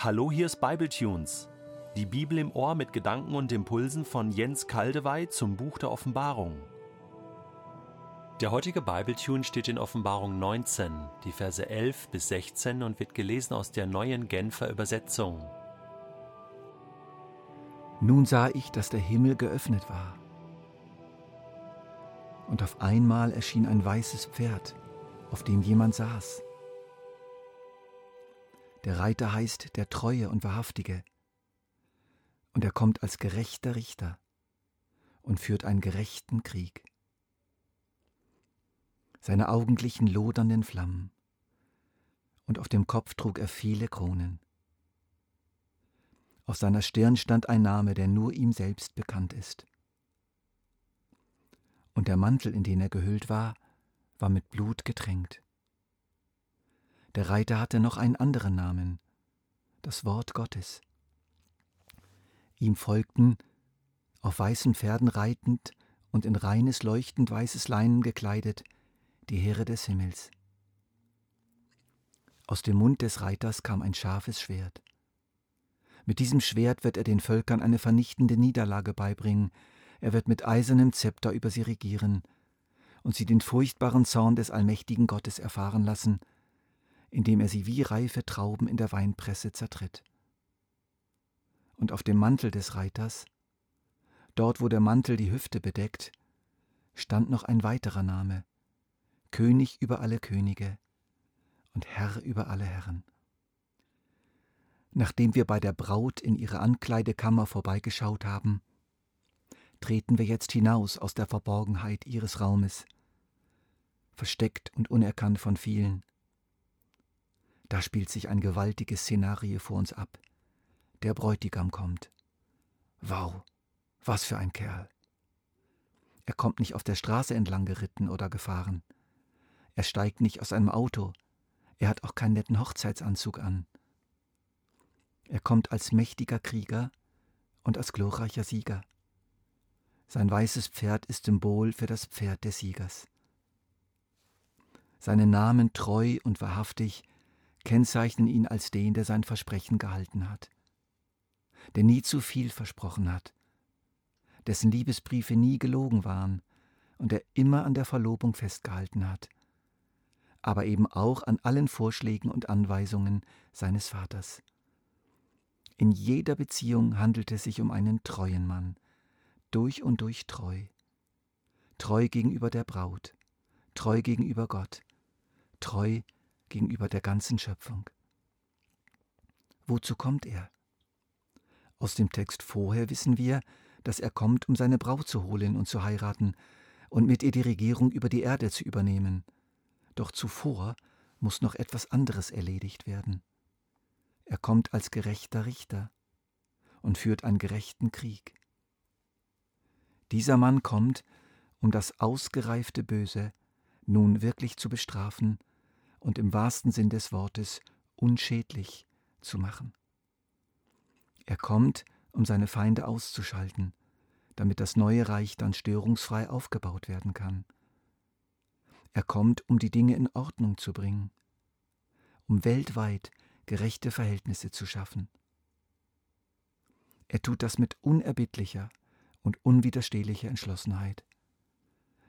Hallo, hier ist Bibletunes. Die Bibel im Ohr mit Gedanken und Impulsen von Jens Kaldewey zum Buch der Offenbarung. Der heutige Bibletune steht in Offenbarung 19, die Verse 11 bis 16 und wird gelesen aus der neuen Genfer Übersetzung. Nun sah ich, dass der Himmel geöffnet war. Und auf einmal erschien ein weißes Pferd, auf dem jemand saß. Der Reiter heißt der Treue und Wahrhaftige. Und er kommt als gerechter Richter und führt einen gerechten Krieg. Seine Augen glichen lodernden Flammen, und auf dem Kopf trug er viele Kronen. Auf seiner Stirn stand ein Name, der nur ihm selbst bekannt ist. Und der Mantel, in den er gehüllt war, war mit Blut getränkt. Der Reiter hatte noch einen anderen Namen, das Wort Gottes. Ihm folgten, auf weißen Pferden reitend und in reines leuchtend weißes Leinen gekleidet, die Heere des Himmels. Aus dem Mund des Reiters kam ein scharfes Schwert. Mit diesem Schwert wird er den Völkern eine vernichtende Niederlage beibringen, er wird mit eisernem Zepter über sie regieren und sie den furchtbaren Zorn des allmächtigen Gottes erfahren lassen, indem er sie wie reife Trauben in der Weinpresse zertritt. Und auf dem Mantel des Reiters, dort wo der Mantel die Hüfte bedeckt, stand noch ein weiterer Name, König über alle Könige und Herr über alle Herren. Nachdem wir bei der Braut in ihre Ankleidekammer vorbeigeschaut haben, treten wir jetzt hinaus aus der Verborgenheit ihres Raumes, versteckt und unerkannt von vielen. Da spielt sich ein gewaltiges Szenario vor uns ab. Der Bräutigam kommt. Wow, was für ein Kerl. Er kommt nicht auf der Straße entlang geritten oder gefahren. Er steigt nicht aus einem Auto. Er hat auch keinen netten Hochzeitsanzug an. Er kommt als mächtiger Krieger und als glorreicher Sieger. Sein weißes Pferd ist Symbol für das Pferd des Siegers. Seinen Namen treu und wahrhaftig kennzeichnen ihn als den, der sein Versprechen gehalten hat, der nie zu viel versprochen hat, dessen Liebesbriefe nie gelogen waren und der immer an der Verlobung festgehalten hat, aber eben auch an allen Vorschlägen und Anweisungen seines Vaters. In jeder Beziehung handelt es sich um einen treuen Mann, durch und durch treu, treu gegenüber der Braut, treu gegenüber Gott, treu gegenüber der ganzen Schöpfung. Wozu kommt er? Aus dem Text vorher wissen wir, dass er kommt, um seine Braut zu holen und zu heiraten und mit ihr die Regierung über die Erde zu übernehmen. Doch zuvor muss noch etwas anderes erledigt werden. Er kommt als gerechter Richter und führt einen gerechten Krieg. Dieser Mann kommt, um das ausgereifte Böse nun wirklich zu bestrafen und im wahrsten Sinn des Wortes unschädlich zu machen. Er kommt, um seine Feinde auszuschalten, damit das neue Reich dann störungsfrei aufgebaut werden kann. Er kommt, um die Dinge in Ordnung zu bringen, um weltweit gerechte Verhältnisse zu schaffen. Er tut das mit unerbittlicher und unwiderstehlicher Entschlossenheit.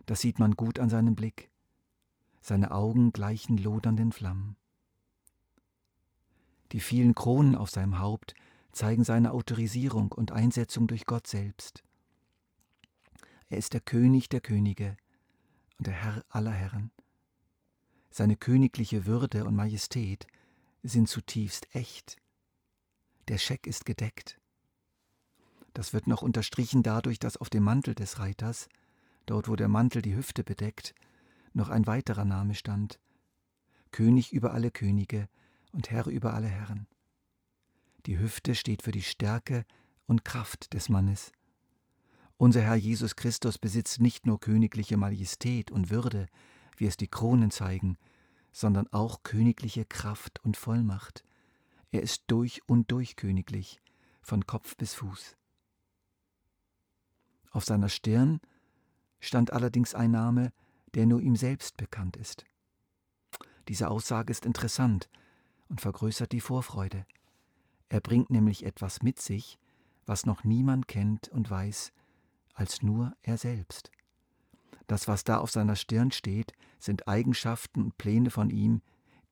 Das sieht man gut an seinem Blick seine Augen gleichen lodernden Flammen. Die vielen Kronen auf seinem Haupt zeigen seine Autorisierung und Einsetzung durch Gott selbst. Er ist der König der Könige und der Herr aller Herren. Seine königliche Würde und Majestät sind zutiefst echt. Der Scheck ist gedeckt. Das wird noch unterstrichen dadurch, dass auf dem Mantel des Reiters, dort wo der Mantel die Hüfte bedeckt, noch ein weiterer Name stand, König über alle Könige und Herr über alle Herren. Die Hüfte steht für die Stärke und Kraft des Mannes. Unser Herr Jesus Christus besitzt nicht nur königliche Majestät und Würde, wie es die Kronen zeigen, sondern auch königliche Kraft und Vollmacht. Er ist durch und durch königlich, von Kopf bis Fuß. Auf seiner Stirn stand allerdings ein Name, der nur ihm selbst bekannt ist. Diese Aussage ist interessant und vergrößert die Vorfreude. Er bringt nämlich etwas mit sich, was noch niemand kennt und weiß, als nur er selbst. Das, was da auf seiner Stirn steht, sind Eigenschaften und Pläne von ihm,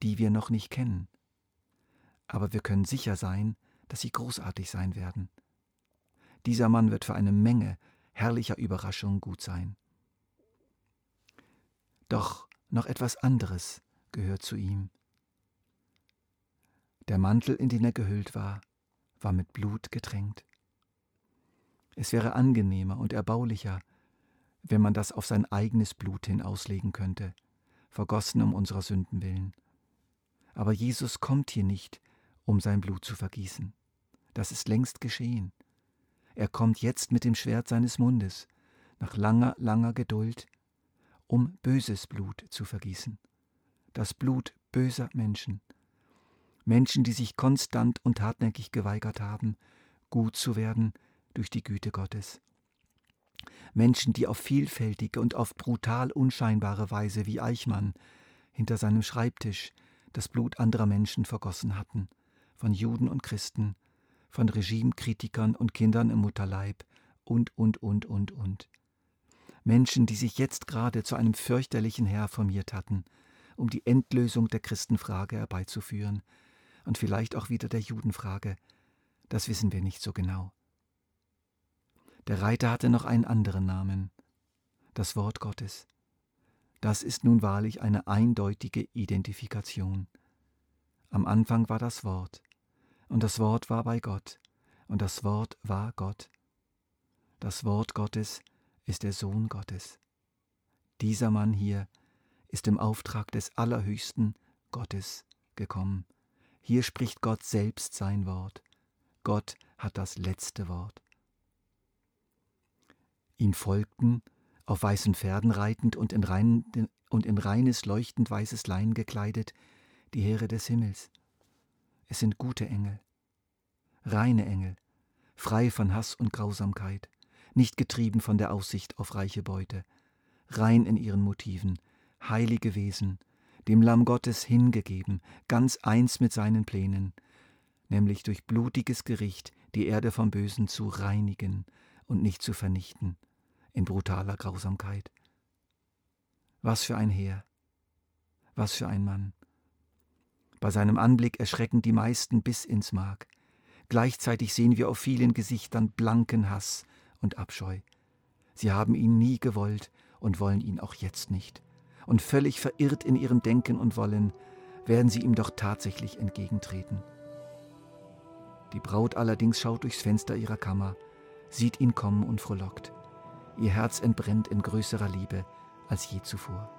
die wir noch nicht kennen. Aber wir können sicher sein, dass sie großartig sein werden. Dieser Mann wird für eine Menge herrlicher Überraschungen gut sein. Doch noch etwas anderes gehört zu ihm. Der Mantel, in den er gehüllt war, war mit Blut getränkt. Es wäre angenehmer und erbaulicher, wenn man das auf sein eigenes Blut hin auslegen könnte, vergossen um unserer Sünden willen. Aber Jesus kommt hier nicht, um sein Blut zu vergießen. Das ist längst geschehen. Er kommt jetzt mit dem Schwert seines Mundes, nach langer, langer Geduld, um böses Blut zu vergießen. Das Blut böser Menschen. Menschen, die sich konstant und hartnäckig geweigert haben, gut zu werden durch die Güte Gottes. Menschen, die auf vielfältige und auf brutal unscheinbare Weise wie Eichmann hinter seinem Schreibtisch das Blut anderer Menschen vergossen hatten, von Juden und Christen, von Regimekritikern und Kindern im Mutterleib und, und, und, und, und. Menschen, die sich jetzt gerade zu einem fürchterlichen Herr formiert hatten, um die Endlösung der Christenfrage herbeizuführen und vielleicht auch wieder der Judenfrage, das wissen wir nicht so genau. Der Reiter hatte noch einen anderen Namen, das Wort Gottes. Das ist nun wahrlich eine eindeutige Identifikation. Am Anfang war das Wort, und das Wort war bei Gott, und das Wort war Gott. Das Wort Gottes ist der Sohn Gottes. Dieser Mann hier ist im Auftrag des Allerhöchsten Gottes gekommen. Hier spricht Gott selbst sein Wort. Gott hat das letzte Wort. Ihm folgten, auf weißen Pferden reitend und in, rein, und in reines, leuchtend weißes Lein gekleidet, die Heere des Himmels. Es sind gute Engel, reine Engel, frei von Hass und Grausamkeit, nicht getrieben von der Aussicht auf reiche Beute, rein in ihren Motiven, heilige Wesen, dem Lamm Gottes hingegeben, ganz eins mit seinen Plänen, nämlich durch blutiges Gericht die Erde vom Bösen zu reinigen und nicht zu vernichten, in brutaler Grausamkeit. Was für ein Heer, was für ein Mann. Bei seinem Anblick erschrecken die meisten bis ins Mark. Gleichzeitig sehen wir auf vielen Gesichtern blanken Hass und Abscheu. Sie haben ihn nie gewollt und wollen ihn auch jetzt nicht. Und völlig verirrt in ihrem Denken und Wollen werden sie ihm doch tatsächlich entgegentreten. Die Braut allerdings schaut durchs Fenster ihrer Kammer, sieht ihn kommen und frohlockt. Ihr Herz entbrennt in größerer Liebe als je zuvor.